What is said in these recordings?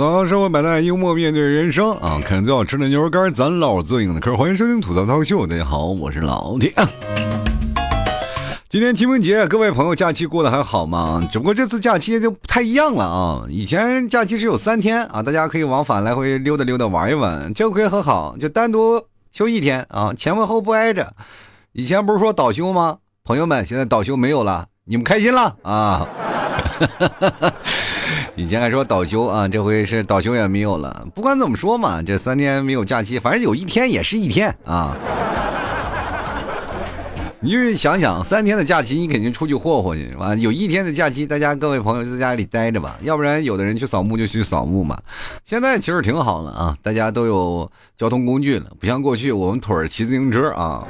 槽生活百态，幽默面对人生啊！看最好吃的牛肉干，咱老最硬的嗑。欢迎收听吐槽涛秀，大家好，我是老铁。今天清明节，各位朋友假期过得还好吗？只不过这次假期就不太一样了啊！以前假期是有三天啊，大家可以往返来回溜达溜达玩一玩，这回很好，就单独休一天啊，前后后不挨着。以前不是说倒休吗？朋友们，现在倒休没有了，你们开心了啊？以前还说倒休啊，这回是倒休也没有了。不管怎么说嘛，这三天没有假期，反正有一天也是一天啊。你就想想，三天的假期，你肯定出去霍霍去，完有一天的假期，大家各位朋友就在家里待着吧，要不然有的人去扫墓就去扫墓嘛。现在其实挺好的啊，大家都有交通工具了，不像过去我们腿儿骑自行车啊，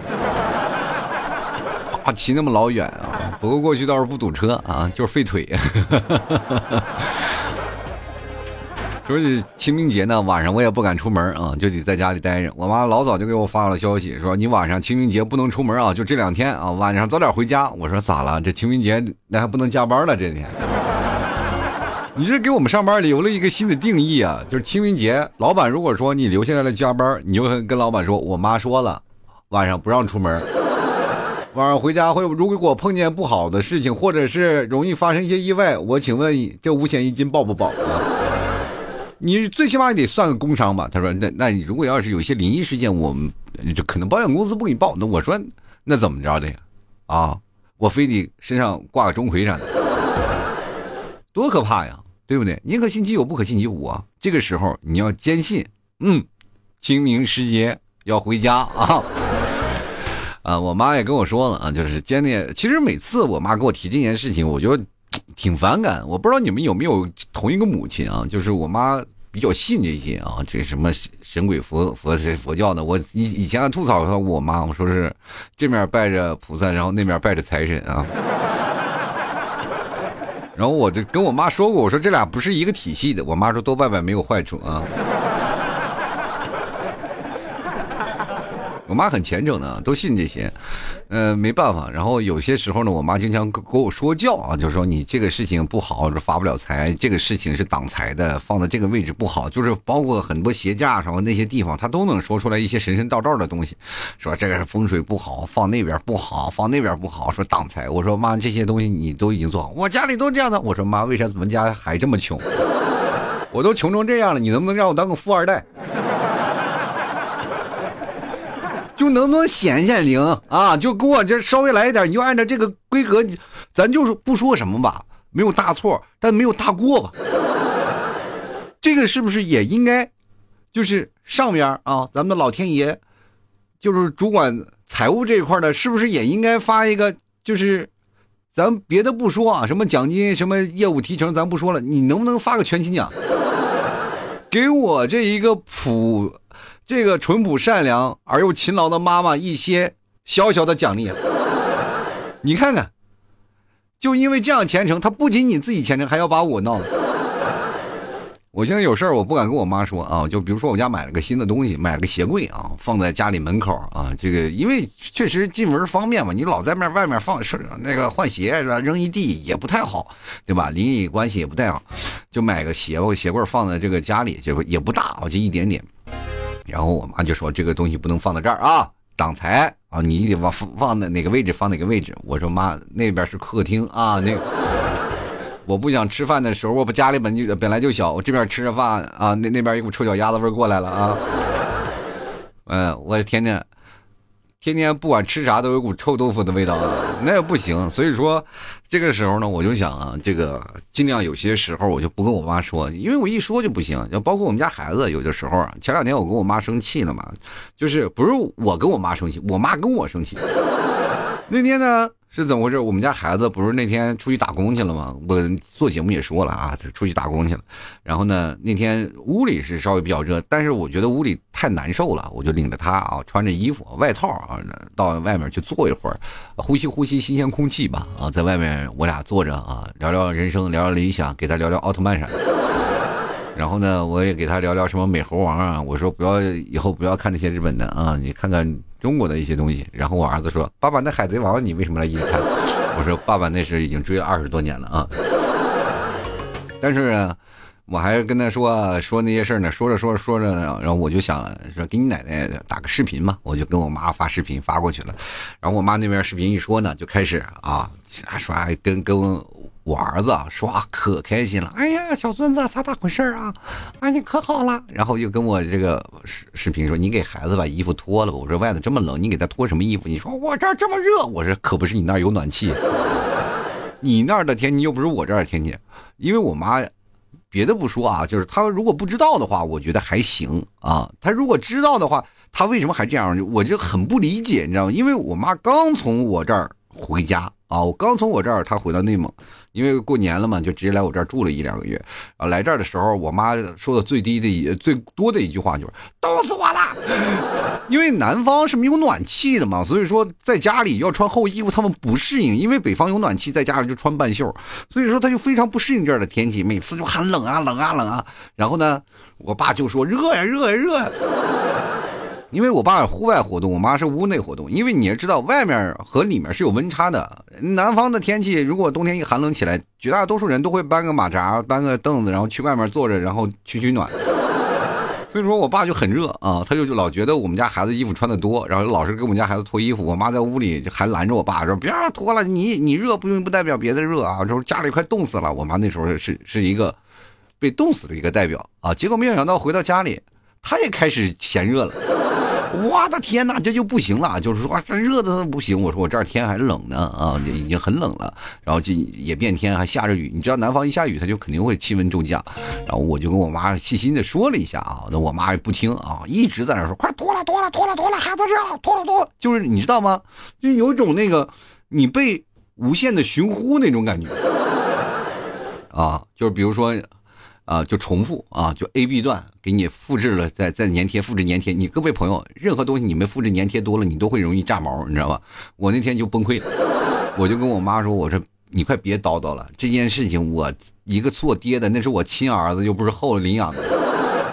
啊骑那么老远啊。不过过去倒是不堵车啊，就是费腿。说是清明节呢，晚上我也不敢出门啊，就得在家里待着。我妈老早就给我发了消息，说你晚上清明节不能出门啊，就这两天啊，晚上早点回家。我说咋了？这清明节那还不能加班了？这天，你这给我们上班留了一个新的定义啊，就是清明节，老板如果说你留下来了加班，你就跟老板说，我妈说了，晚上不让出门，晚上回家会如果碰见不好的事情，或者是容易发生一些意外，我请问这五险一金报不报？你最起码也得算个工伤吧？他说：“那那你如果要是有些灵异事件，我们就可能保险公司不给你报。那我说那怎么着的呀？啊，我非得身上挂个钟馗啥的，多可怕呀，对不对？宁可信其有，不可信其无啊。这个时候你要坚信，嗯，清明时节要回家啊。啊，我妈也跟我说了啊，就是坚定。其实每次我妈给我提这件事情，我就。”挺反感，我不知道你们有没有同一个母亲啊？就是我妈比较信这些啊，这什么神鬼佛佛佛教的。我以以前还吐槽过我妈，我说是这面拜着菩萨，然后那面拜着财神啊。然后我就跟我妈说过，我说这俩不是一个体系的。我妈说多拜拜没有坏处啊。我妈很虔诚的，都信这些，呃，没办法。然后有些时候呢，我妈经常跟我说教啊，就说你这个事情不好，发不了财，这个事情是挡财的，放在这个位置不好，就是包括很多鞋架上那些地方，她都能说出来一些神神道道的东西，说这个是风水不好，放那边不好，放那边不好，说挡财。我说妈，这些东西你都已经做好，我家里都这样的。我说妈，为啥咱们家还这么穷？我都穷成这样了，你能不能让我当个富二代？就能不能显显灵啊？就给我这稍微来一点，你就按照这个规格，咱就是不说什么吧，没有大错，但没有大过吧？这个是不是也应该，就是上边啊，咱们的老天爷，就是主管财务这一块的，是不是也应该发一个？就是咱别的不说啊，什么奖金、什么业务提成，咱不说了，你能不能发个全勤奖，给我这一个普？这个淳朴善良而又勤劳的妈妈一些小小的奖励，你看看，就因为这样虔诚，她不仅仅自己虔诚，还要把我闹。我现在有事儿，我不敢跟我妈说啊。就比如说，我家买了个新的东西，买了个鞋柜啊，放在家里门口啊。这个因为确实进门方便嘛，你老在面外面放是那个换鞋是吧？扔一地也不太好，对吧？邻里关系也不太好，就买个鞋鞋柜放在这个家里，就也不大啊，就一点点。然后我妈就说：“这个东西不能放在这儿啊，挡财啊！你得往放放在哪个位置放哪个位置。”我说：“妈，那边是客厅啊，那我不想吃饭的时候，我不家里本就本来就小，我这边吃着饭啊，那那边一股臭脚丫子味过来了啊。嗯，我天天。”天天不管吃啥都有股臭豆腐的味道，那也不行。所以说，这个时候呢，我就想啊，这个尽量有些时候我就不跟我妈说，因为我一说就不行。要包括我们家孩子，有的时候啊，前两天我跟我妈生气了嘛，就是不是我跟我妈生气，我妈跟我生气。那天呢？是怎么回事？我们家孩子不是那天出去打工去了吗？我做节目也说了啊，出去打工去了。然后呢，那天屋里是稍微比较热，但是我觉得屋里太难受了，我就领着他啊，穿着衣服外套啊，到外面去坐一会儿，呼吸呼吸新鲜空气吧啊，在外面我俩坐着啊，聊聊人生，聊聊理想，给他聊聊奥特曼啥的。然后呢，我也给他聊聊什么美猴王啊，我说不要以后不要看那些日本的啊，你看看。中国的一些东西，然后我儿子说：“爸爸，那海贼王你为什么来一直看？”我说：“爸爸那是已经追了二十多年了啊。”但是呢，我还跟他说说那些事儿呢，说着说着说着，然后我就想说给你奶奶打个视频嘛，我就跟我妈发视频发过去了。然后我妈那边视频一说呢，就开始啊刷跟跟我儿子说可开心了。哎呀，小孙子咋咋回事啊？啊，你可好了。然后又跟我这个视视频说，你给孩子把衣服脱了吧。我说外头这么冷，你给他脱什么衣服？你说我这儿这么热。我说可不是你那儿有暖气，你那儿的天气又不是我这儿的天气，因为我妈。别的不说啊，就是她如果不知道的话，我觉得还行啊。她如果知道的话，她为什么还这样？我就很不理解，你知道吗？因为我妈刚从我这儿回家。啊，我刚从我这儿，他回到内蒙，因为过年了嘛，就直接来我这儿住了一两个月。啊，来这儿的时候，我妈说的最低的、一最多的一句话就是“冻死我了”，因为南方是没有暖气的嘛，所以说在家里要穿厚衣服，他们不适应。因为北方有暖气，在家里就穿半袖，所以说他就非常不适应这儿的天气，每次就喊冷啊冷啊冷啊。然后呢，我爸就说热呀热呀热。呀。因为我爸户外活动，我妈是屋内活动。因为你也知道，外面和里面是有温差的。南方的天气，如果冬天一寒冷起来，绝大多数人都会搬个马扎，搬个凳子，然后去外面坐着，然后取取暖。所以说我爸就很热啊，他就老觉得我们家孩子衣服穿的多，然后老是给我们家孩子脱衣服。我妈在屋里就还拦着我爸说：“别脱了，你你热不用不代表别的热啊。”说家里快冻死了。我妈那时候是是一个被冻死的一个代表啊。结果没有想到回到家里，他也开始嫌热了。我的天哪，这就不行了，就是说这热的不行。我说我这儿天还冷呢啊，已经很冷了，然后就也变天，还下着雨。你知道南方一下雨，它就肯定会气温骤降。然后我就跟我妈细心的说了一下啊，那我妈也不听啊，一直在那说快脱了脱了脱了脱了，孩子热，脱了脱。就是你知道吗？就有一种那个你被无限的寻呼那种感觉啊，就是比如说。啊，就重复啊，就 A B 段给你复制了，再再粘贴，复制粘贴。你各位朋友，任何东西你们复制粘贴多了，你都会容易炸毛，你知道吧？我那天就崩溃了，我就跟我妈说：“我说你快别叨叨了，这件事情我一个做爹的，那是我亲儿子，又不是后领养的。”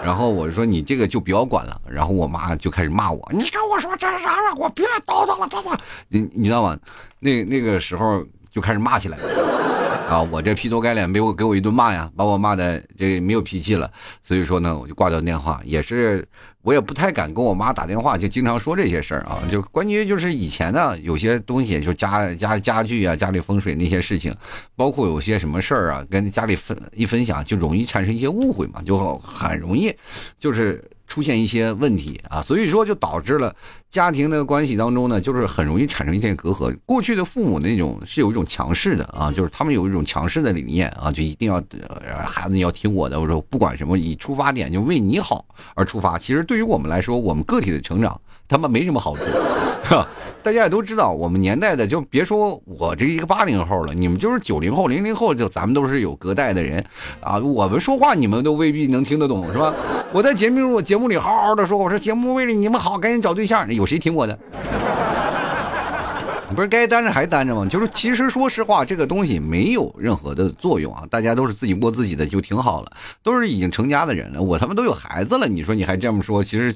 然后我说：“你这个就不要管了。”然后我妈就开始骂我：“你跟我说这啥了？我别叨叨了，叨叨。”你你知道吗？那那个时候就开始骂起来了。啊，我这劈头盖脸被我给我一顿骂呀，把我骂的这没有脾气了，所以说呢，我就挂掉电话。也是我也不太敢跟我妈打电话，就经常说这些事儿啊。就关于就是以前呢，有些东西，就家家家具啊，家里风水那些事情，包括有些什么事儿啊，跟家里分一分享，就容易产生一些误会嘛，就很容易就是。出现一些问题啊，所以说就导致了家庭的关系当中呢，就是很容易产生一些隔阂。过去的父母那种是有一种强势的啊，就是他们有一种强势的理念啊，就一定要孩子你要听我的，我说不管什么，以出发点就为你好而出发。其实对于我们来说，我们个体的成长。他们没什么好处，大家也都知道，我们年代的就别说我这一个八零后了，你们就是九零后、零零后，就咱们都是有隔代的人啊。我们说话你们都未必能听得懂，是吧？我在节目节目里好好的说，我说节目为了你们好，赶紧找对象。有谁听我的？不是该单着还单着吗？就是其实说实话，这个东西没有任何的作用啊。大家都是自己过自己的就挺好了，都是已经成家的人了。我他妈都有孩子了，你说你还这么说，其实。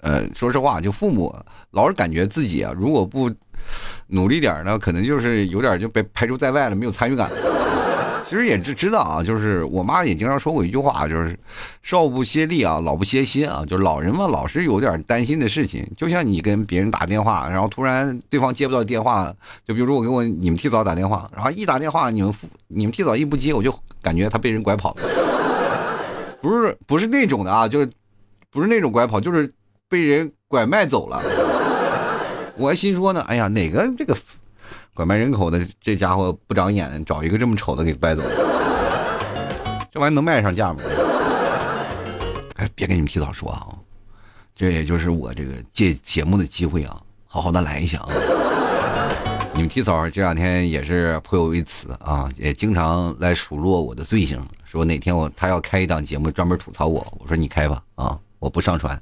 呃，说实话，就父母老是感觉自己啊，如果不努力点呢，可能就是有点就被排除在外了，没有参与感。其实也知知道啊，就是我妈也经常说过一句话，就是少不歇力啊，老不歇心啊，就是老人嘛，老是有点担心的事情。就像你跟别人打电话，然后突然对方接不到电话，就比如说我给我你们替嫂打电话，然后一打电话，你们你们替嫂一不接，我就感觉他被人拐跑了。不是不是那种的啊，就是不是那种拐跑，就是。被人拐卖走了，我还心说呢，哎呀，哪个这个拐卖人口的这家伙不长眼，找一个这么丑的给掰走了，这玩意能卖上价吗？哎，别跟你们提早说啊，这也就是我这个借节目的机会啊，好好的来一下啊。你们提早这两天也是颇有微词啊，也经常来数落我的罪行，说哪天我他要开一档节目专门吐槽我，我说你开吧啊。我不上传，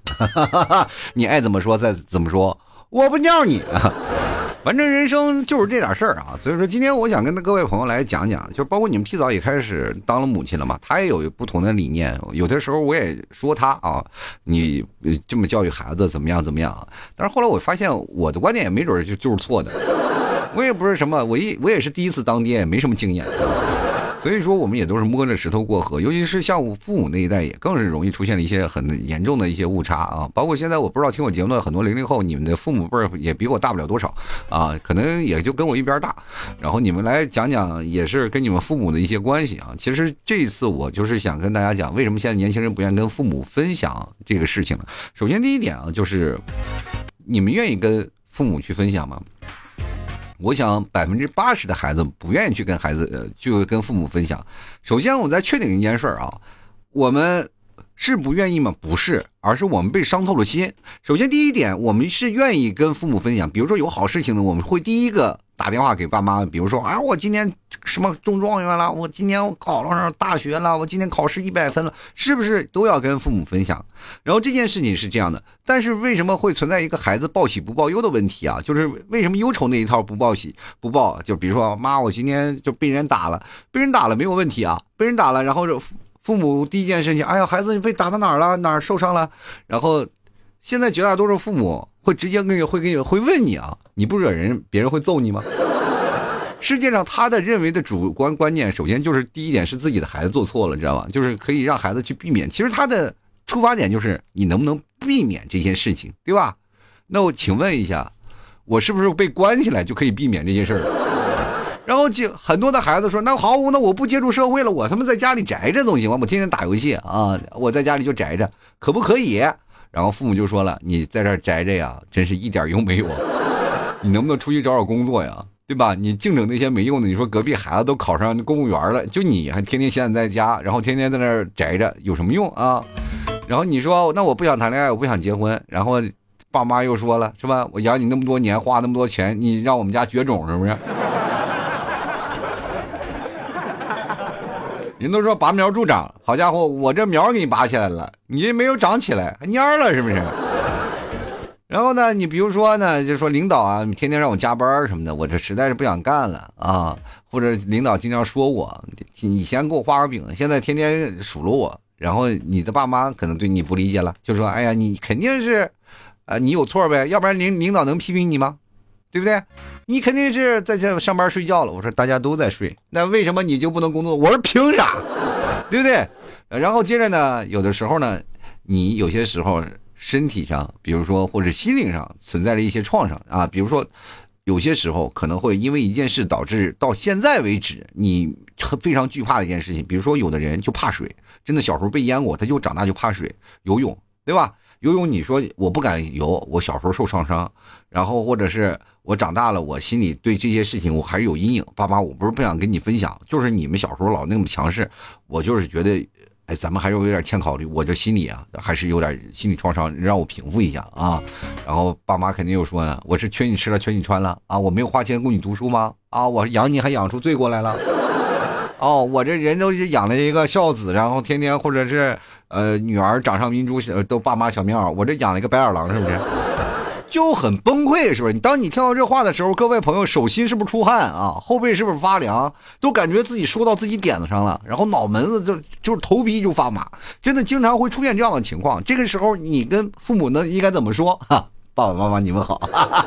你爱怎么说再怎么说，我不尿你啊。反正人生就是这点事儿啊，所以说今天我想跟各位朋友来讲讲，就包括你们提早也开始当了母亲了嘛，他也有不同的理念。有的时候我也说他啊，你这么教育孩子怎么样怎么样？但是后来我发现我的观点也没准就就是错的。我也不是什么，我一我也是第一次当爹，也没什么经验。所以说我们也都是摸着石头过河，尤其是像我父母那一代，也更是容易出现了一些很严重的一些误差啊。包括现在我不知道听我节目的很多零零后，你们的父母辈儿也比我大不了多少啊，可能也就跟我一边大。然后你们来讲讲，也是跟你们父母的一些关系啊。其实这一次我就是想跟大家讲，为什么现在年轻人不愿意跟父母分享这个事情了。首先第一点啊，就是你们愿意跟父母去分享吗？我想百分之八十的孩子不愿意去跟孩子，呃，就跟父母分享。首先，我再确定一件事啊，我们是不愿意吗？不是，而是我们被伤透了心。首先，第一点，我们是愿意跟父母分享，比如说有好事情呢，我们会第一个。打电话给爸妈，比如说，啊，我今年什么中状元了，我今年我考了上大学了，我今年考试一百分了，是不是都要跟父母分享？然后这件事情是这样的，但是为什么会存在一个孩子报喜不报忧的问题啊？就是为什么忧愁那一套不报喜不报？就比如说，妈，我今天就被人打了，被人打了没有问题啊，被人打了，然后父父母第一件事情，哎呀，孩子你被打到哪了？哪受伤了？然后现在绝大多数父母。会直接跟你会跟你会问你啊，你不惹人，别人会揍你吗？世界上他的认为的主观观念，首先就是第一点是自己的孩子做错了，知道吗？就是可以让孩子去避免。其实他的出发点就是你能不能避免这些事情，对吧？那我请问一下，我是不是被关起来就可以避免这些事儿？然后就很多的孩子说，那好，那我不接触社会了，我他妈在家里宅着总行吗？我天天打游戏啊，我在家里就宅着，可不可以？然后父母就说了：“你在这宅着呀，真是一点用没有。你能不能出去找找工作呀？对吧？你净整那些没用的。你说隔壁孩子都考上公务员了，就你还天天闲在家，然后天天在那宅着，有什么用啊？然后你说那我不想谈恋爱，我不想结婚。然后爸妈又说了，是吧？我养你那么多年，花那么多钱，你让我们家绝种是不是？”人都说拔苗助长，好家伙，我这苗给你拔起来了，你这没有长起来，还蔫了是不是？然后呢，你比如说呢，就说领导啊，天天让我加班什么的，我这实在是不想干了啊。或者领导经常说我，以前给我画个饼，现在天天数落我。然后你的爸妈可能对你不理解了，就说：“哎呀，你肯定是，啊，你有错呗，要不然领领导能批评你吗？”对不对？你肯定是在这上班睡觉了。我说大家都在睡，那为什么你就不能工作？我说凭啥？对不对？然后接着呢，有的时候呢，你有些时候身体上，比如说或者心灵上存在着一些创伤啊，比如说有些时候可能会因为一件事导致到现在为止你非常惧怕的一件事情，比如说有的人就怕水，真的小时候被淹过，他就长大就怕水，游泳，对吧？游泳，你说我不敢游，我小时候受创伤，然后或者是我长大了，我心里对这些事情我还是有阴影。爸妈，我不是不想跟你分享，就是你们小时候老那么强势，我就是觉得，哎，咱们还是有点欠考虑，我这心里啊还是有点心理创伤，让我平复一下啊。然后爸妈肯定又说呢，我是缺你吃了，缺你穿了啊，我没有花钱供你读书吗？啊，我养你还养出罪过来了。哦，我这人都养了一个孝子，然后天天或者是。呃，女儿掌上明珠，都爸妈小棉袄，我这养了一个白眼狼，是不是？就很崩溃，是不是？你当你听到这话的时候，各位朋友，手心是不是出汗啊？后背是不是发凉？都感觉自己说到自己点子上了，然后脑门子就就是头皮就发麻，真的经常会出现这样的情况。这个时候，你跟父母呢应该怎么说？哈，爸爸妈妈，你们好，哈哈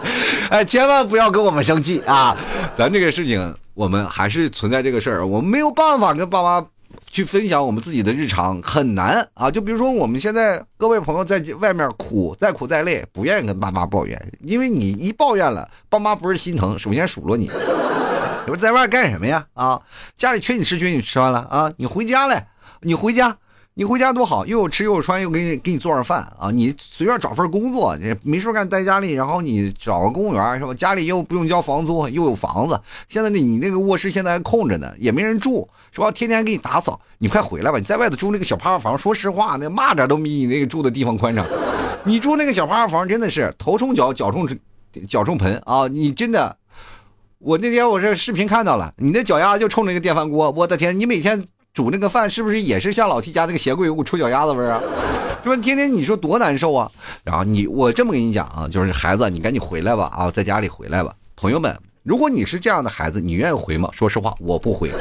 哎，千万不要跟我们生气啊！咱这个事情，我们还是存在这个事儿，我们没有办法跟爸妈。去分享我们自己的日常很难啊！就比如说我们现在各位朋友在外面苦，再苦再累，不愿意跟爸妈抱怨，因为你一抱怨了，爸妈不是心疼，首先数落你。你说在外干什么呀？啊，家里缺你吃缺你吃完了啊，你回家来，你回家。你回家多好，又有吃又有穿，又给你给你做上饭啊！你随便找份工作，你没事干在家里，然后你找个公务员是吧？家里又不用交房租，又有房子。现在呢，你那个卧室现在还空着呢，也没人住是吧？天天给你打扫，你快回来吧！你在外头住那个小趴房，说实话，那蚂蚱都比你那个住的地方宽敞。你住那个小趴房真的是头冲脚，脚冲脚冲盆啊！你真的，我那天我这视频看到了，你那脚丫子就冲着那个电饭锅，我的天！你每天。煮那个饭是不是也是像老七家那个鞋柜有股臭脚丫子味啊？是吧？天天你说多难受啊！然后你我这么跟你讲啊，就是孩子，你赶紧回来吧啊，在家里回来吧。朋友们，如果你是这样的孩子，你愿意回吗？说实话，我不回，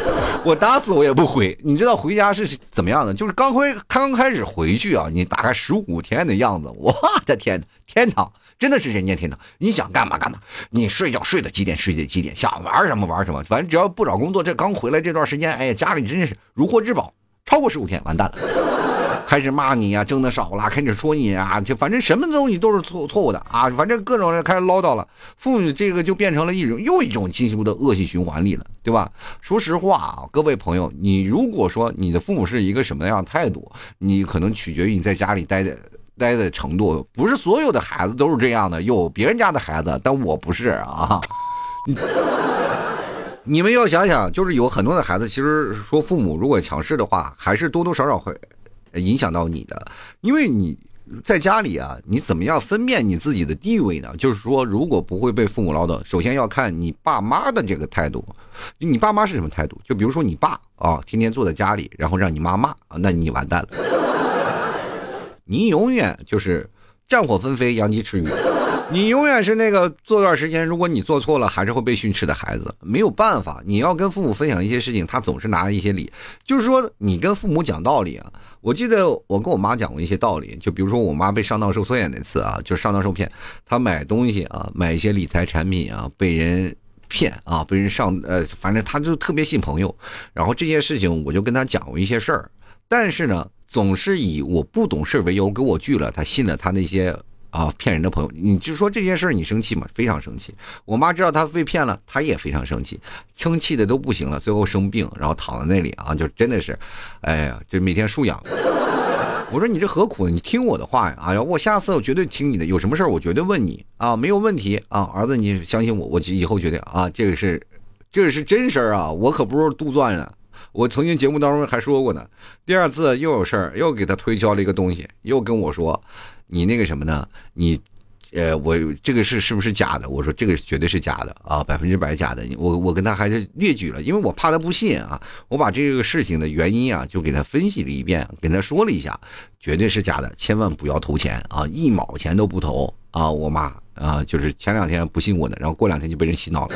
我打死我也不回。你知道回家是怎么样的？就是刚回刚开始回去啊，你大概十五天的样子，我的天，天堂真的是人间天堂。你想干嘛干嘛，你睡觉睡到几点睡到几点，想玩什么玩什么，反正只要不找工作，这刚回来这段时间，哎呀，家里真是如获至宝。超过十五天，完蛋了。开始骂你呀，挣的少了，开始说你啊，就反正什么东西都是错错误的啊，反正各种人开始唠叨了，父母这个就变成了一种又一种进一步的恶性循环里了，对吧？说实话啊，各位朋友，你如果说你的父母是一个什么样的态度，你可能取决于你在家里待的待的程度，不是所有的孩子都是这样的，有别人家的孩子，但我不是啊。你们要想想，就是有很多的孩子，其实说父母如果强势的话，还是多多少少会。影响到你的，因为你在家里啊，你怎么样分辨你自己的地位呢？就是说，如果不会被父母唠叨，首先要看你爸妈的这个态度。你爸妈是什么态度？就比如说你爸啊，天天坐在家里，然后让你妈骂，那你完蛋了。你永远就是战火纷飞，扬鸡吃鱼。你永远是那个做段时间，如果你做错了，还是会被训斥的孩子。没有办法，你要跟父母分享一些事情，他总是拿一些理。就是说，你跟父母讲道理啊。我记得我跟我妈讲过一些道理，就比如说我妈被上当受骗那次啊，就上当受骗，她买东西啊，买一些理财产品啊，被人骗啊，被人上呃，反正她就特别信朋友。然后这件事情我就跟她讲过一些事儿，但是呢，总是以我不懂事为由给我拒了，她信了她那些。啊，骗人的朋友，你就说这件事你生气吗？非常生气。我妈知道她被骗了，她也非常生气，生气的都不行了，最后生病，然后躺在那里啊，就真的是，哎呀，就每天输氧。我说你这何苦呢？你听我的话呀！哎呀，我下次我绝对听你的，有什么事儿我绝对问你啊，没有问题啊，儿子你相信我，我以后决定啊，这个是，这个是真事儿啊，我可不是杜撰的。我曾经节目当中还说过呢，第二次又有事儿，又给他推销了一个东西，又跟我说。你那个什么呢？你，呃，我这个是是不是假的？我说这个绝对是假的啊，百分之百假的。我我跟他还是列举了，因为我怕他不信啊。我把这个事情的原因啊，就给他分析了一遍，跟他说了一下，绝对是假的，千万不要投钱啊，一毛钱都不投啊。我妈啊，就是前两天不信我的，然后过两天就被人洗脑了，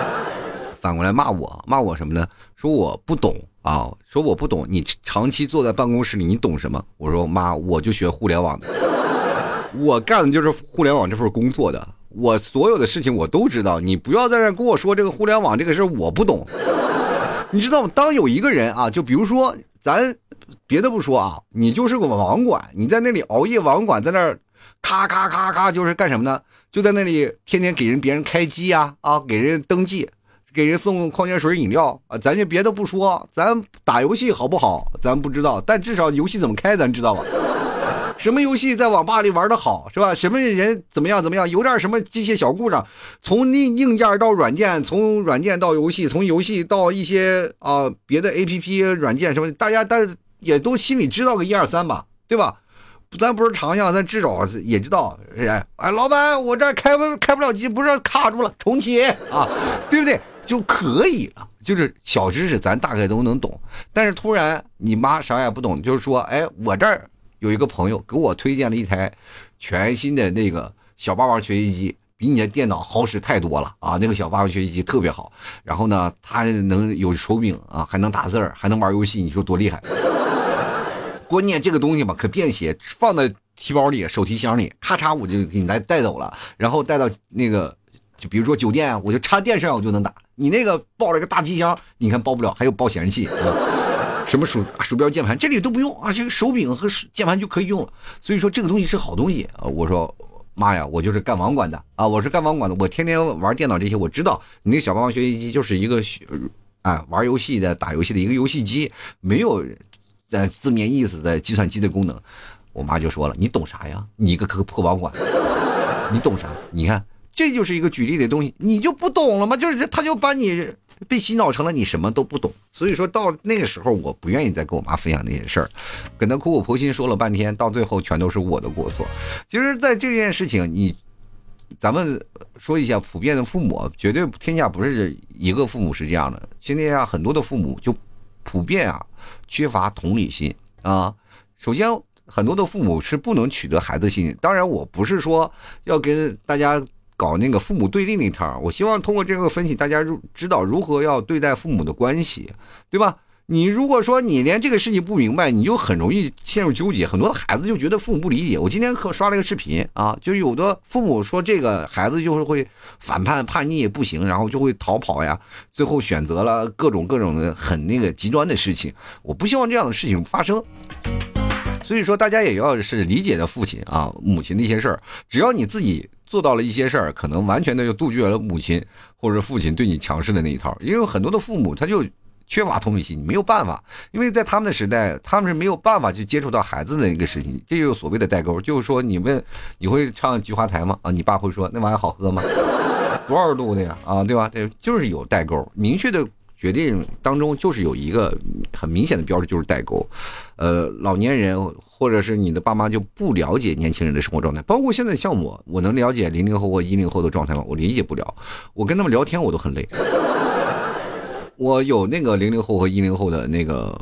反过来骂我，骂我什么呢？说我不懂。啊，说我不懂，你长期坐在办公室里，你懂什么？我说妈，我就学互联网的，我干的就是互联网这份工作的，我所有的事情我都知道。你不要在这跟我说这个互联网这个事我不懂，你知道吗？当有一个人啊，就比如说咱别的不说啊，你就是个网管，你在那里熬夜网管，在那儿咔咔咔咔，就是干什么呢？就在那里天天给人别人开机呀，啊，给人登记。给人送矿泉水饮料啊，咱就别的不说，咱打游戏好不好？咱不知道，但至少游戏怎么开，咱知道吧？什么游戏在网吧里玩的好，是吧？什么人怎么样怎么样？有点什么机械小故障，从硬硬件到软件，从软件到游戏，从游戏到一些啊别的 A P P 软件什么，大家但也都心里知道个一二三吧，对吧？咱不是长项，咱至少也知道，哎哎，老板，我这开不开不了机，不是卡住了，重启啊，对不对？就可以了，就是小知识咱大概都能懂。但是突然你妈啥也不懂，就是说，哎，我这儿有一个朋友给我推荐了一台全新的那个小霸王学习机，比你的电脑好使太多了啊！那个小霸王学习机特别好，然后呢，它能有手柄啊，还能打字儿，还能玩游戏，你说多厉害？关键这个东西吧，可便携，放在提包里、手提箱里，咔嚓我就给你来带走了，然后带到那个。就比如说酒店，我就插电视上我就能打。你那个抱了一个大机箱，你看抱不了，还有抱显示器啊，什么鼠鼠标、键盘，这里都不用啊，这个手柄和键盘就可以用了。所以说这个东西是好东西啊。我说妈呀，我就是干网管的啊，我是干网管的，我天天玩电脑这些，我知道你那个小霸王学习机就是一个啊玩游戏的、打游戏的一个游戏机，没有在字面意思的计算机的功能。我妈就说了，你懂啥呀？你个个破网管，你懂啥？你看。这就是一个举例的东西，你就不懂了吗？就是他就把你被洗脑成了你什么都不懂，所以说到那个时候，我不愿意再跟我妈分享那些事儿，跟她苦口婆心说了半天，到最后全都是我的过错。其实，在这件事情，你咱们说一下，普遍的父母绝对天下不是一个父母是这样的，现在啊，很多的父母就普遍啊缺乏同理心啊。首先。很多的父母是不能取得孩子信任，当然我不是说要跟大家。搞那个父母对立那套。我希望通过这个分析，大家如知道如何要对待父母的关系，对吧？你如果说你连这个事情不明白，你就很容易陷入纠结。很多的孩子就觉得父母不理解。我今天可刷了一个视频啊，就有的父母说这个孩子就是会反叛叛逆不行，然后就会逃跑呀，最后选择了各种各种的很那个极端的事情。我不希望这样的事情发生。所以说，大家也要是理解的父亲啊、母亲的一些事儿。只要你自己做到了一些事儿，可能完全的就杜绝了母亲或者父亲对你强势的那一套。因为很多的父母他就。缺乏同理心，你没有办法，因为在他们的时代，他们是没有办法去接触到孩子的一个事情，这就是所谓的代沟。就是说，你问你会唱菊花台吗？啊，你爸会说那玩意儿好喝吗？多少度的呀？啊，对吧？对，就是有代沟，明确的决定当中就是有一个很明显的标志，就是代沟。呃，老年人或者是你的爸妈就不了解年轻人的生活状态，包括现在像我，我能了解零零后或一零后的状态吗？我理解不了，我跟他们聊天我都很累。我有那个零零后和一零后的那个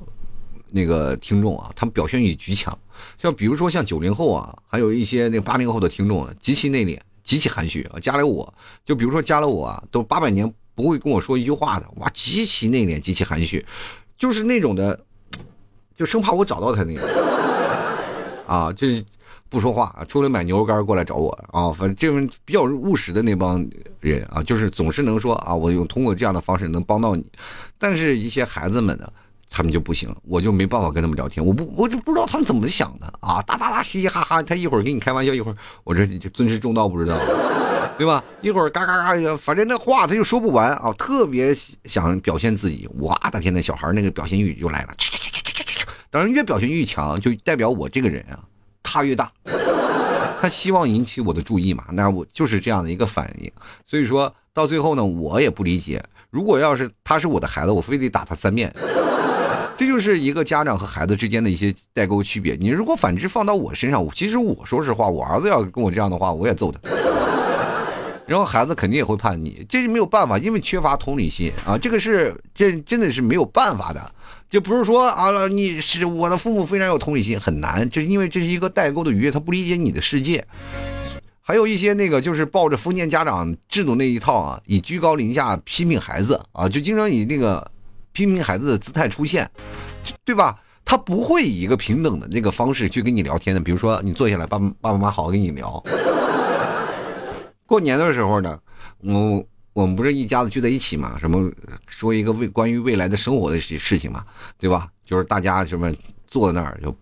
那个听众啊，他们表现欲极强。像比如说像九零后啊，还有一些那八零后的听众啊，极其内敛，极其含蓄啊。加了我就比如说加了我啊，都八百年不会跟我说一句话的，哇，极其内敛，极其含蓄，就是那种的，就生怕我找到他那种 啊，就是不说话，除了买牛肉干过来找我啊。反正这种比较务实的那帮人啊，就是总是能说啊，我用通过这样的方式能帮到你。但是，一些孩子们呢，他们就不行，我就没办法跟他们聊天。我不，我就不知道他们怎么想的啊，哒哒哒，嘻嘻哈哈。他一会儿跟你开玩笑，一会儿我这就尊师重道不知道，对吧？一会儿嘎嘎嘎，反正那话他就说不完啊，特别想表现自己。我的天，那小孩那个表现欲就来了，当然越表现欲强，就代表我这个人啊。咖越大，他希望引起我的注意嘛？那我就是这样的一个反应。所以说到最后呢，我也不理解。如果要是他是我的孩子，我非得打他三遍。这就是一个家长和孩子之间的一些代沟区别。你如果反之放到我身上，其实我说实话，我儿子要跟我这样的话，我也揍他。然后孩子肯定也会叛逆，这是没有办法，因为缺乏同理心啊。这个是这真的是没有办法的。就不是说啊，你是我的父母非常有同理心，很难，就是因为这是一个代沟的愉悦，他不理解你的世界。还有一些那个就是抱着封建家长制度那一套啊，以居高临下批评孩子啊，就经常以那个批评孩子的姿态出现，对吧？他不会以一个平等的那个方式去跟你聊天的。比如说，你坐下来，爸爸爸妈妈好好跟你聊。过年的时候呢，我。我们不是一家子聚在一起嘛？什么说一个未关于未来的生活的事事情嘛，对吧？就是大家什么坐在那儿就，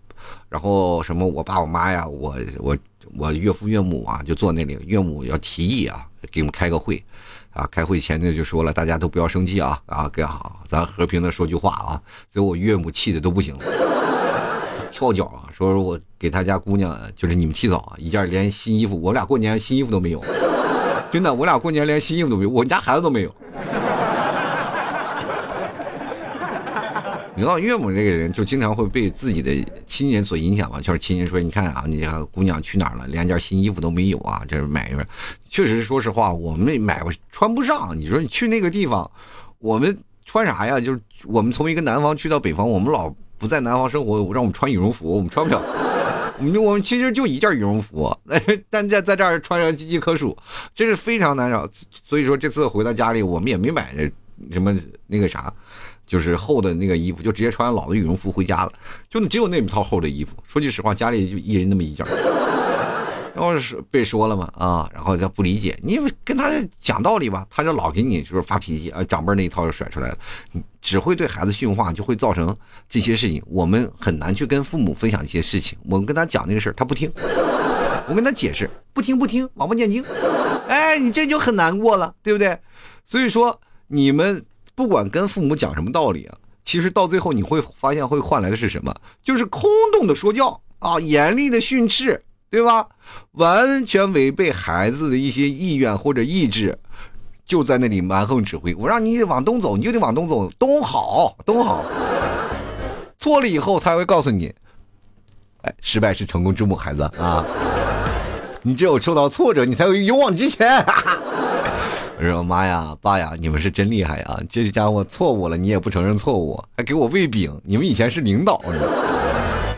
然后什么我爸我妈呀，我我我岳父岳母啊，就坐那里。岳母要提议啊，给我们开个会，啊，开会前呢就说了，大家都不要生气啊，啊，跟好，咱和平的说句话啊。最后我岳母气的都不行了，跳脚啊，说我给他家姑娘，就是你们提早，一件连新衣服，我俩过年新衣服都没有。真的，我俩过年连新衣服都没有，我们家孩子都没有。你知道岳母这个人就经常会被自己的亲人所影响嘛？就是亲人说：“你看啊，你家姑娘去哪儿了？连件新衣服都没有啊！”这是买一份，确实说实话，我们买穿不上。你说你去那个地方，我们穿啥呀？就是我们从一个南方去到北方，我们老不在南方生活，让我们穿羽绒服，我们穿不了。我们我们其实就一件羽绒服，但在在这儿穿上岌岌可数，这是非常难找。所以说这次回到家里，我们也没买什么那个啥，就是厚的那个衣服，就直接穿老的羽绒服回家了。就只有那么套厚的衣服。说句实话，家里就一人那么一件。然后是被说了嘛啊，然后他不理解，你跟他讲道理吧，他就老给你就是发脾气啊，长辈那一套就甩出来了，只会对孩子训话，就会造成这些事情。我们很难去跟父母分享一些事情，我们跟他讲那个事儿，他不听，我跟他解释，不听不听，王八念经，哎，你这就很难过了，对不对？所以说，你们不管跟父母讲什么道理啊，其实到最后你会发现会换来的是什么？就是空洞的说教啊，严厉的训斥。对吧？完全违背孩子的一些意愿或者意志，就在那里蛮横指挥。我让你往东走，你就得往东走，东好，东好。错了以后才会告诉你，哎，失败是成功之母，孩子啊！你只有受到挫折，你才会勇往直前。哈 哈我说妈呀，爸呀，你们是真厉害呀！这家伙错误了，你也不承认错误，还给我喂饼。你们以前是领导，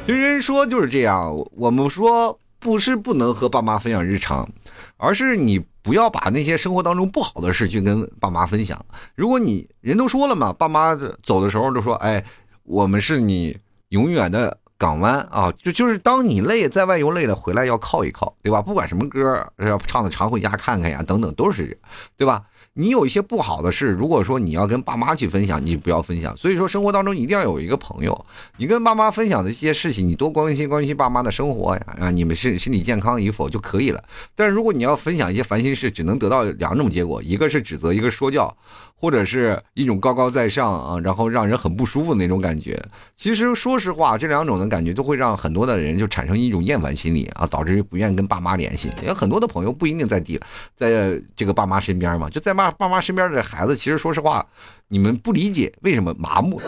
其实人说就是这样。我们说。不是不能和爸妈分享日常，而是你不要把那些生活当中不好的事去跟爸妈分享。如果你人都说了嘛，爸妈走的时候都说：“哎，我们是你永远的港湾啊！”就就是当你累，在外游累了，回来要靠一靠，对吧？不管什么歌要唱的常回家看看呀，等等，都是，对吧？你有一些不好的事，如果说你要跟爸妈去分享，你不要分享。所以说，生活当中一定要有一个朋友，你跟爸妈分享的一些事情，你多关心关心爸妈的生活呀，啊，你们身身体健康与否就可以了。但是如果你要分享一些烦心事，只能得到两种结果，一个是指责，一个说教。或者是一种高高在上啊，然后让人很不舒服的那种感觉。其实说实话，这两种的感觉都会让很多的人就产生一种厌烦心理啊，导致不愿意跟爸妈联系。有很多的朋友不一定在地，在这个爸妈身边嘛，就在妈爸妈身边的孩子，其实说实话，你们不理解为什么麻木，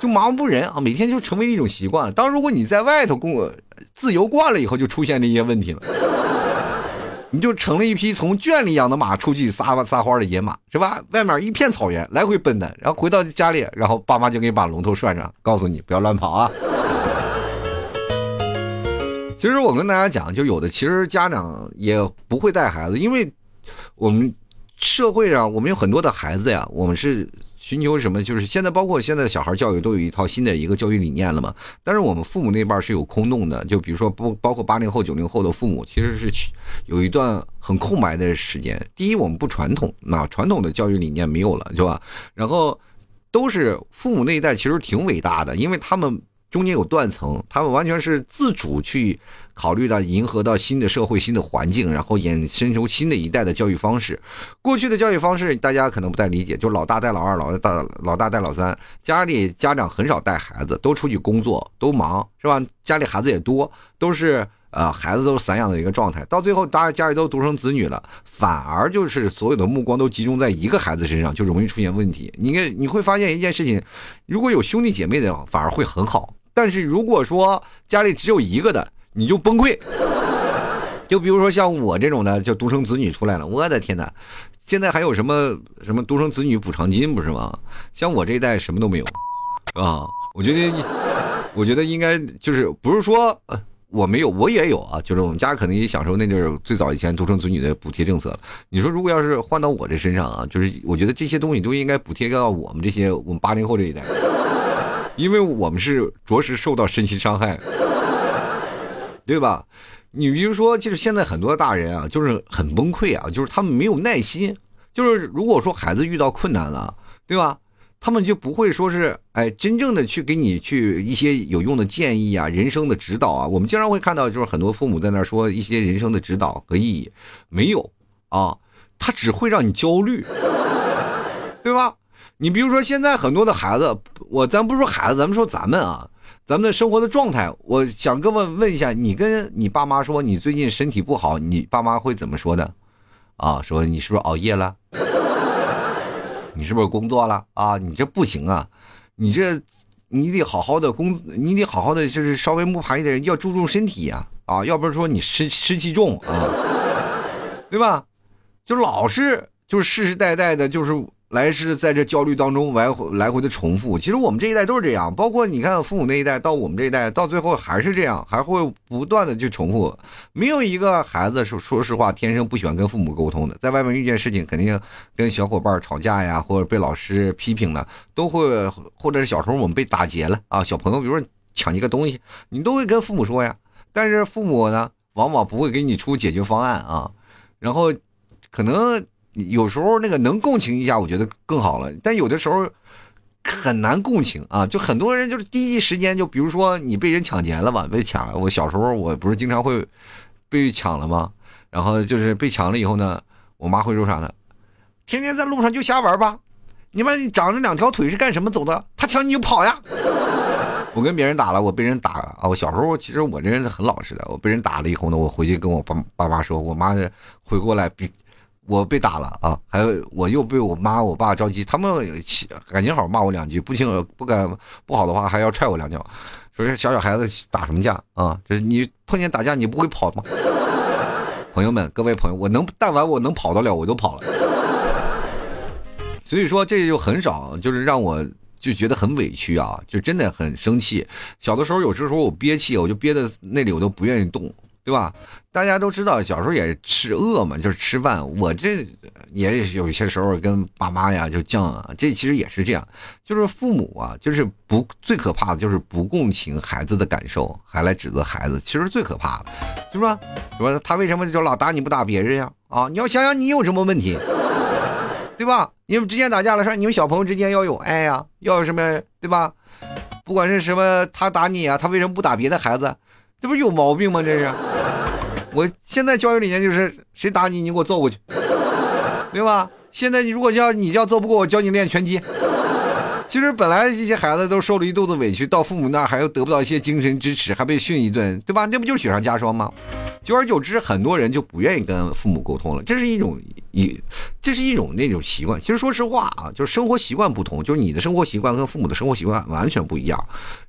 就麻木不仁啊，每天就成为一种习惯。当如果你在外头工自由惯了以后，就出现这些问题了。你就成了一匹从圈里养的马出去撒撒欢的野马，是吧？外面一片草原，来回奔的，然后回到家里，然后爸妈就给你把龙头拴上，告诉你不要乱跑啊。其实我跟大家讲，就有的其实家长也不会带孩子，因为我们社会上我们有很多的孩子呀，我们是。寻求什么？就是现在，包括现在的小孩教育都有一套新的一个教育理念了嘛。但是我们父母那辈是有空洞的，就比如说不包括八零后、九零后的父母，其实是有一段很空白的时间。第一，我们不传统，那传统的教育理念没有了，是吧？然后都是父母那一代，其实挺伟大的，因为他们。中间有断层，他们完全是自主去考虑到迎合到新的社会、新的环境，然后衍生出新的一代的教育方式。过去的教育方式大家可能不太理解，就老大带老二，老大老大带老三，家里家长很少带孩子，都出去工作，都忙，是吧？家里孩子也多，都是呃孩子都是散养的一个状态。到最后，大家家里都独生子女了，反而就是所有的目光都集中在一个孩子身上，就容易出现问题。你看你会发现一件事情，如果有兄弟姐妹的，反而会很好。但是如果说家里只有一个的，你就崩溃。就比如说像我这种的，就独生子女出来了，我的天哪！现在还有什么什么独生子女补偿金不是吗？像我这一代什么都没有，啊，我觉得，我觉得应该就是不是说我没有，我也有啊，就是我们家可能也享受那阵儿最早以前独生子女的补贴政策。你说如果要是换到我这身上啊，就是我觉得这些东西都应该补贴到我们这些我们八零后这一代。因为我们是着实受到身心伤害，对吧？你比如说，就是现在很多大人啊，就是很崩溃啊，就是他们没有耐心。就是如果说孩子遇到困难了，对吧？他们就不会说是哎，真正的去给你去一些有用的建议啊，人生的指导啊。我们经常会看到，就是很多父母在那说一些人生的指导和意义，没有啊，他只会让你焦虑，对吧？你比如说，现在很多的孩子，我咱不说孩子，咱们说咱们啊，咱们的生活的状态，我想跟问问一下，你跟你爸妈说你最近身体不好，你爸妈会怎么说的？啊，说你是不是熬夜了？你是不是工作了？啊，你这不行啊，你这你得好好的工，你得好好的就是稍微木盘一点，要注重身体呀，啊，要不然说你湿湿气重啊，对吧？就老是就是世世代代的，就是。来是在这焦虑当中来回来回的重复，其实我们这一代都是这样，包括你看父母那一代到我们这一代，到最后还是这样，还会不断的去重复。没有一个孩子说说实话天生不喜欢跟父母沟通的，在外面遇见事情，肯定跟小伙伴吵架呀，或者被老师批评了，都会，或者是小时候我们被打劫了啊，小朋友比如说抢一个东西，你都会跟父母说呀，但是父母呢，往往不会给你出解决方案啊，然后可能。有时候那个能共情一下，我觉得更好了。但有的时候很难共情啊，就很多人就是第一时间就，比如说你被人抢劫了吧，被抢了。我小时候我不是经常会被抢了吗？然后就是被抢了以后呢，我妈会说啥呢？天天在路上就瞎玩吧，你妈长着两条腿是干什么走的？他抢你就跑呀！我跟别人打了，我被人打了啊！我小时候其实我这人很老实的，我被人打了以后呢，我回去跟我爸爸妈说，我妈回过来比。我被打了啊！还有我又被我妈我爸着急，他们感情好骂我两句，不行不敢不好的话还要踹我两脚，说小小孩子打什么架啊？就是你碰见打架你不会跑吗？朋友们，各位朋友，我能但凡我能跑得了，我都跑了。所以说这就很少，就是让我就觉得很委屈啊，就真的很生气。小的时候有时候我憋气，我就憋在那里，我都不愿意动。对吧？大家都知道，小时候也吃饿嘛，就是吃饭。我这也有些时候跟爸妈呀就犟啊，这其实也是这样，就是父母啊，就是不最可怕的就是不共情孩子的感受，还来指责孩子，其实最可怕的，是吧？说他为什么就老打你不打别人呀？啊，你要想想你有什么问题，对吧？你们之间打架了，说你们小朋友之间要有爱呀，要有什么，对吧？不管是什么，他打你啊，他为什么不打别的孩子？这不是有毛病吗？这是。我现在教育理念就是，谁打你，你给我揍过去，对吧？现在你如果要你要揍不过我，教你练拳击。其实本来这些孩子都受了一肚子委屈，到父母那儿还要得不到一些精神支持，还被训一顿，对吧？那不就是雪上加霜吗？久而久之，很多人就不愿意跟父母沟通了。这是一种一，这是一种那种习惯。其实说实话啊，就是生活习惯不同，就是你的生活习惯跟父母的生活习惯完全不一样。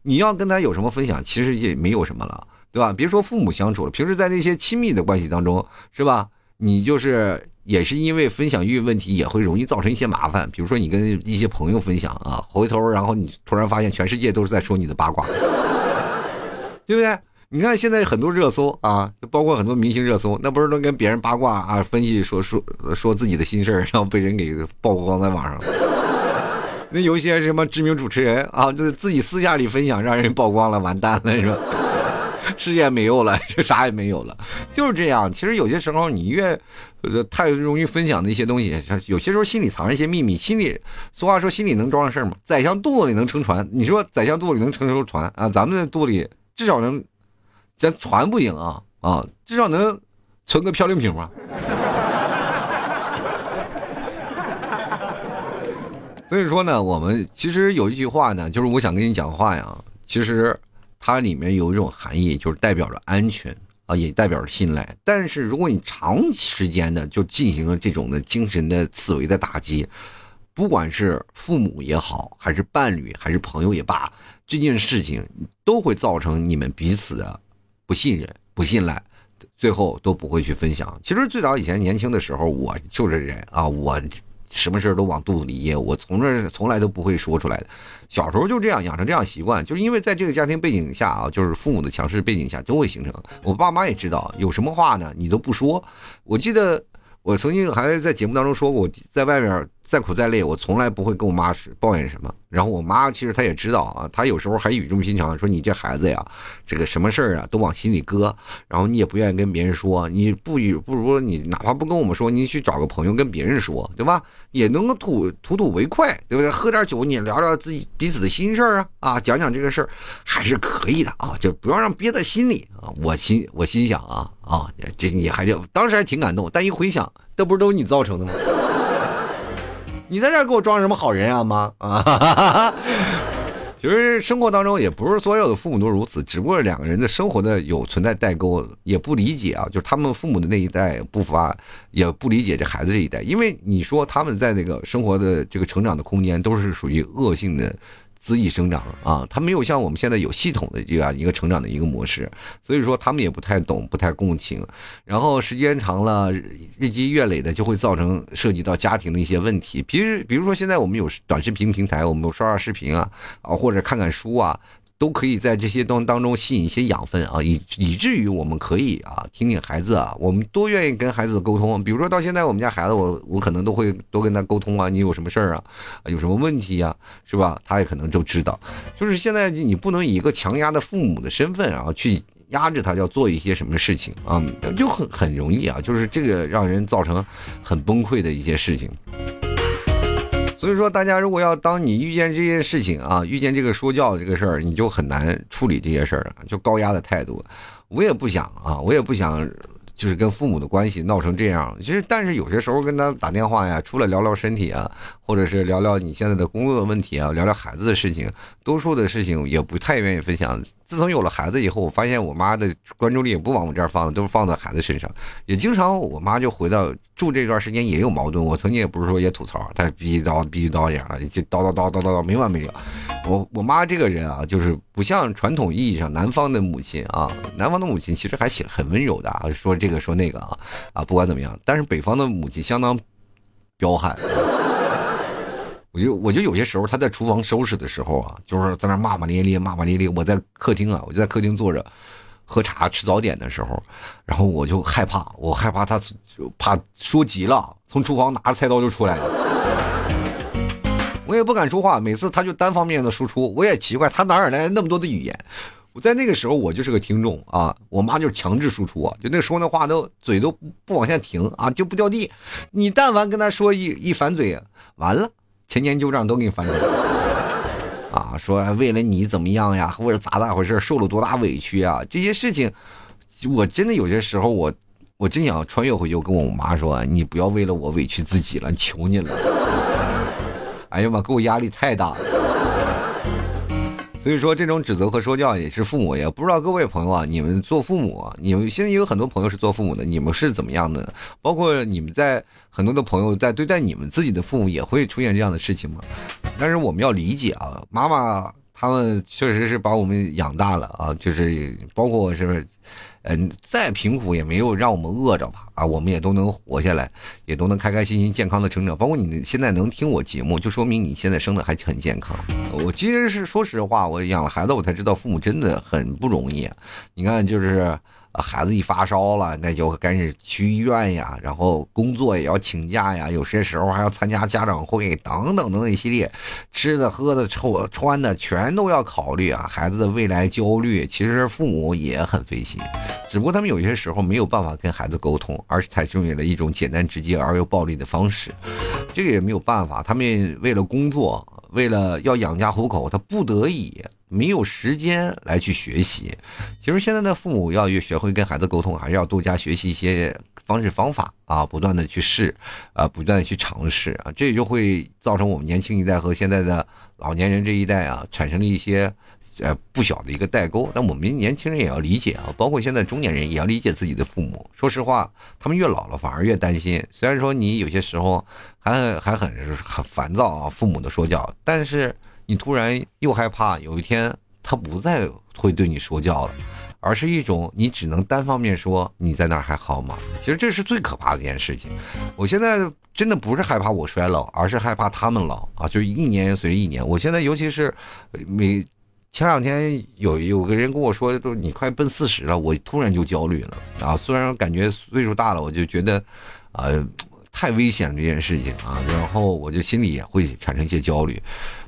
你要跟他有什么分享，其实也没有什么了。对吧？别说父母相处了，平时在那些亲密的关系当中，是吧？你就是也是因为分享欲问题，也会容易造成一些麻烦。比如说你跟一些朋友分享啊，回头然后你突然发现全世界都是在说你的八卦，对不对？你看现在很多热搜啊，就包括很多明星热搜，那不是都跟别人八卦啊，分析说说说自己的心事然后被人给曝光在网上。那有一些什么知名主持人啊，就自己私下里分享，让人曝光了，完蛋了，是吧？事业没有了，就啥也没有了，就是这样。其实有些时候，你越太容易分享的一些东西，有些时候心里藏着一些秘密。心里，俗话说，心里能装上事儿吗？宰相肚子里能撑船。你说宰相肚子里能撑艘船啊？咱们的肚里至少能，咱船不行啊啊，至少能存个漂流瓶吧。所以说呢，我们其实有一句话呢，就是我想跟你讲话呀，其实。它里面有一种含义，就是代表着安全啊，也代表着信赖。但是如果你长时间的就进行了这种的精神的思维的打击，不管是父母也好，还是伴侣，还是朋友也罢，这件事情都会造成你们彼此的不信任、不信赖，最后都不会去分享。其实最早以前年轻的时候，我就是人啊，我。什么事都往肚子里咽，我从这从来都不会说出来的。小时候就这样养成这样习惯，就是因为在这个家庭背景下啊，就是父母的强势背景下都会形成。我爸妈也知道，有什么话呢，你都不说。我记得我曾经还在节目当中说过，在外面。再苦再累，我从来不会跟我妈抱怨什么。然后我妈其实她也知道啊，她有时候还语重心长说：“你这孩子呀，这个什么事儿啊都往心里搁，然后你也不愿意跟别人说，你不与不如你哪怕不跟我们说，你去找个朋友跟别人说，对吧？也能够吐吐吐为快，对不对？喝点酒，你聊聊自己彼此的心事儿啊啊，讲讲这个事儿还是可以的啊，就不要让憋在心里啊。我心我心想啊啊，这你还就当时还挺感动，但一回想，这不是都是你造成的吗？你在这给我装什么好人啊妈啊！其实生活当中也不是所有的父母都如此，只不过两个人的生活的有存在代沟，也不理解啊，就是他们父母的那一代不发，也不理解这孩子这一代，因为你说他们在那个生活的这个成长的空间都是属于恶性的。恣意生长啊，他没有像我们现在有系统的这样一个成长的一个模式，所以说他们也不太懂，不太共情，然后时间长了，日积月累的就会造成涉及到家庭的一些问题。比如，比如说现在我们有短视频平台，我们刷刷视频啊，啊或者看看书啊。都可以在这些当当中吸引一些养分啊，以以至于我们可以啊听听孩子啊，我们多愿意跟孩子沟通。比如说到现在，我们家孩子，我我可能都会多跟他沟通啊，你有什么事儿啊，有什么问题呀，是吧？他也可能就知道。就是现在你不能以一个强压的父母的身份啊去压制他要做一些什么事情啊，就很很容易啊，就是这个让人造成很崩溃的一些事情。所以说，大家如果要当你遇见这件事情啊，遇见这个说教这个事儿，你就很难处理这些事儿就高压的态度，我也不想啊，我也不想。就是跟父母的关系闹成这样，其实但是有些时候跟他打电话呀，除了聊聊身体啊，或者是聊聊你现在的工作的问题啊，聊聊孩子的事情，多数的事情也不太愿意分享。自从有了孩子以后，我发现我妈的关注力也不往我这儿放了，都是放在孩子身上。也经常我妈就回到住这段时间也有矛盾，我曾经也不是说也吐槽，她逼叨逼叨一样的，就叨叨叨叨叨叨没完没了。我我妈这个人啊，就是不像传统意义上南方的母亲啊，南方的母亲其实还行，很温柔的啊，说。这个说那个啊啊，不管怎么样，但是北方的母亲相当彪悍。我就我就有些时候，他在厨房收拾的时候啊，就是在那骂骂咧咧，骂骂咧咧。我在客厅啊，我就在客厅坐着，喝茶吃早点的时候，然后我就害怕，我害怕他就怕说急了，从厨房拿着菜刀就出来了。我也不敢说话，每次他就单方面的输出，我也奇怪他哪儿来那么多的语言。我在那个时候我就是个听众啊，我妈就是强制输出啊，就那说那话都嘴都不往下停啊，就不掉地。你但凡跟他说一一反嘴，完了，前年旧账都给你翻出来。啊，说为了你怎么样呀，或者咋咋回事，受了多大委屈啊，这些事情，我真的有些时候我我真想穿越回去，我跟我妈说，你不要为了我委屈自己了，求你了。哎呀妈，给我压力太大了。所以说，这种指责和说教也是父母，也不知道各位朋友啊，你们做父母，你们现在也有很多朋友是做父母的，你们是怎么样的？包括你们在很多的朋友在对待你们自己的父母，也会出现这样的事情吗？但是我们要理解啊，妈妈他们确实是把我们养大了啊，就是包括是不是。嗯，再贫苦也没有让我们饿着吧？啊，我们也都能活下来，也都能开开心心、健康的成长。包括你现在能听我节目，就说明你现在生的还很健康。我其实是说实话，我养了孩子，我才知道父母真的很不容易。你看，就是。孩子一发烧了，那就赶紧去医院呀，然后工作也要请假呀，有些时候还要参加家长会，等等等等一系列，吃的、喝的、穿穿的，全都要考虑啊。孩子的未来焦虑，其实父母也很费心，只不过他们有些时候没有办法跟孩子沟通，而是采用了一种简单直接而又暴力的方式，这个也没有办法，他们为了工作。为了要养家糊口，他不得已没有时间来去学习。其实现在的父母要学会跟孩子沟通，还是要多加学习一些方式方法啊，不断的去试，啊，不断的去尝试啊，这就会造成我们年轻一代和现在的老年人这一代啊，产生了一些。呃，不小的一个代沟，但我们年轻人也要理解啊，包括现在中年人也要理解自己的父母。说实话，他们越老了反而越担心。虽然说你有些时候还还很很烦躁啊，父母的说教，但是你突然又害怕有一天他不再会对你说教了，而是一种你只能单方面说你在那儿还好吗？其实这是最可怕的一件事情。我现在真的不是害怕我衰老，而是害怕他们老啊，就是一年随着一年。我现在尤其是每。前两天有有个人跟我说，都你快奔四十了，我突然就焦虑了啊！虽然感觉岁数大了，我就觉得，呃，太危险了这件事情啊，然后我就心里也会产生一些焦虑。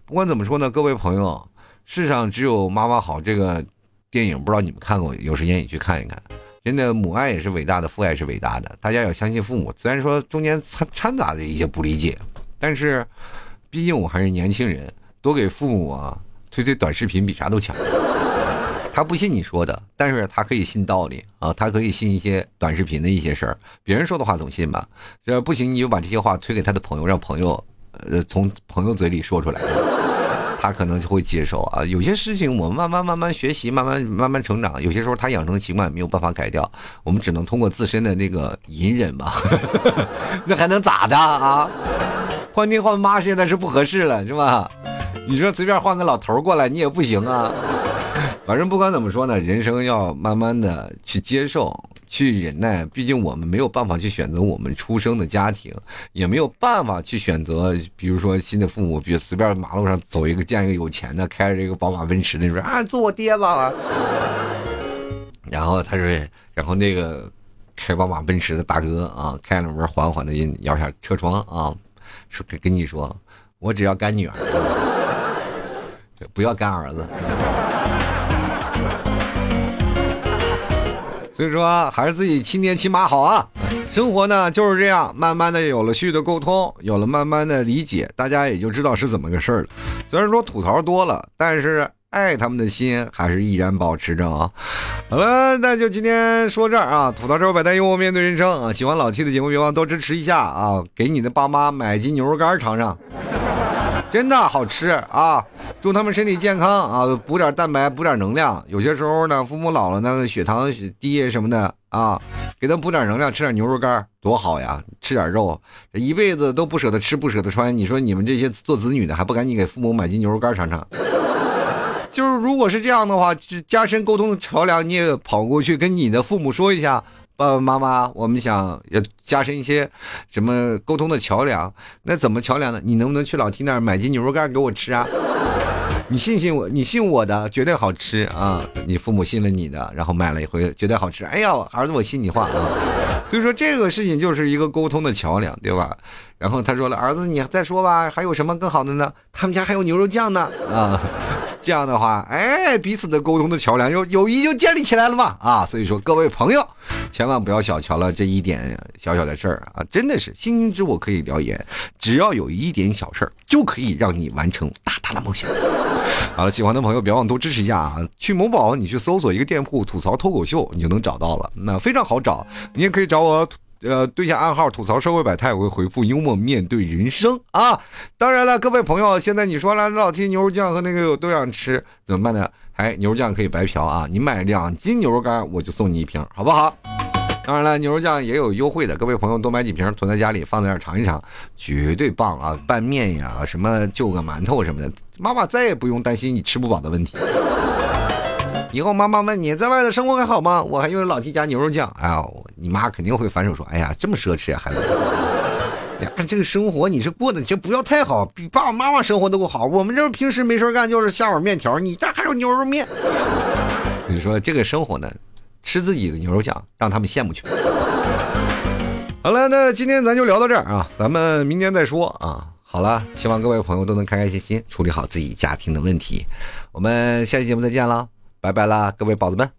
不管怎么说呢，各位朋友，世上只有妈妈好。这个电影不知道你们看过，有时间也去看一看。真的，母爱也是伟大的，父爱是伟大的。大家要相信父母，虽然说中间掺掺杂着一些不理解，但是，毕竟我还是年轻人，多给父母啊。推推短视频比啥都强，他不信你说的，但是他可以信道理啊，他可以信一些短视频的一些事儿，别人说的话总信吧？这不行，你就把这些话推给他的朋友，让朋友，呃，从朋友嘴里说出来，他可能就会接受啊。有些事情我们慢慢慢慢学习，慢慢慢慢成长，有些时候他养成的习惯没有办法改掉，我们只能通过自身的那个隐忍嘛，那还能咋的啊？换爹换妈现在是不合适了，是吧？你说随便换个老头过来，你也不行啊。反正不管怎么说呢，人生要慢慢的去接受，去忍耐。毕竟我们没有办法去选择我们出生的家庭，也没有办法去选择，比如说新的父母，比如随便马路上走一个见一个有钱的，开着这个宝马奔驰的，说啊做我爹吧。然后他说，然后那个开宝马奔驰的大哥啊，开了门缓缓的摇下车窗啊，说跟跟你说，我只要干女儿。不要干儿子，所以说还是自己亲爹亲妈好啊。生活呢就是这样，慢慢的有了序的沟通，有了慢慢的理解，大家也就知道是怎么个事儿了。虽然说吐槽多了，但是爱他们的心还是依然保持着啊。好了，那就今天说这儿啊。吐槽之后百态幽默面对人生啊。喜欢老 T 的节目，别忘多支持一下啊，给你的爸妈买斤牛肉干尝尝。真的好吃啊！祝他们身体健康啊！补点蛋白，补点能量。有些时候呢，父母老了，那血糖低什么的啊，给他补点能量，吃点牛肉干多好呀！吃点肉，一辈子都不舍得吃，不舍得穿。你说你们这些做子女的，还不赶紧给父母买斤牛肉干尝尝？就是如果是这样的话，加深沟通的桥梁，你也跑过去跟你的父母说一下。爸爸妈妈，我们想要加深一些什么沟通的桥梁？那怎么桥梁呢？你能不能去老 T 那儿买斤牛肉干给我吃啊？你信信我，你信我的，绝对好吃啊！你父母信了你的，然后买了一回，绝对好吃。哎呀，儿子，我信你话啊！所以说这个事情就是一个沟通的桥梁，对吧？然后他说了，儿子，你再说吧，还有什么更好的呢？他们家还有牛肉酱呢啊！这样的话，哎，彼此的沟通的桥梁，友友谊就建立起来了嘛啊！所以说各位朋友，千万不要小瞧了这一点小小的事儿啊！真的是星星之火可以燎原，只要有一点小事儿，就可以让你完成大大的梦想。好了，喜欢的朋友别忘多支持一下啊！去某宝你去搜索一个店铺“吐槽脱口秀”，你就能找到了，那非常好找。你也可以找我。呃，对下暗号吐槽社会百态，我会回复幽默面对人生啊！当然了，各位朋友，现在你说了老提牛肉酱和那个都想吃，怎么办呢？哎，牛肉酱可以白嫖啊！你买两斤牛肉干，我就送你一瓶，好不好？当然了，牛肉酱也有优惠的，各位朋友多买几瓶囤在家里，放在这尝一尝，绝对棒啊！拌面呀，什么就个馒头什么的，妈妈再也不用担心你吃不饱的问题。以后妈妈问你在外头生活还好吗？我还用老提家牛肉酱。哎呀，你妈肯定会反手说：“哎呀，这么奢侈啊，孩子！呀，这个生活你是过的，这不要太好，比爸爸妈妈生活都好。我们这平时没事干就是下碗面条，你这还有牛肉面。你说这个生活呢，吃自己的牛肉酱，让他们羡慕去。好了，那今天咱就聊到这儿啊，咱们明天再说啊。好了，希望各位朋友都能开开心心处理好自己家庭的问题。我们下期节目再见了。拜拜啦，各位宝子们。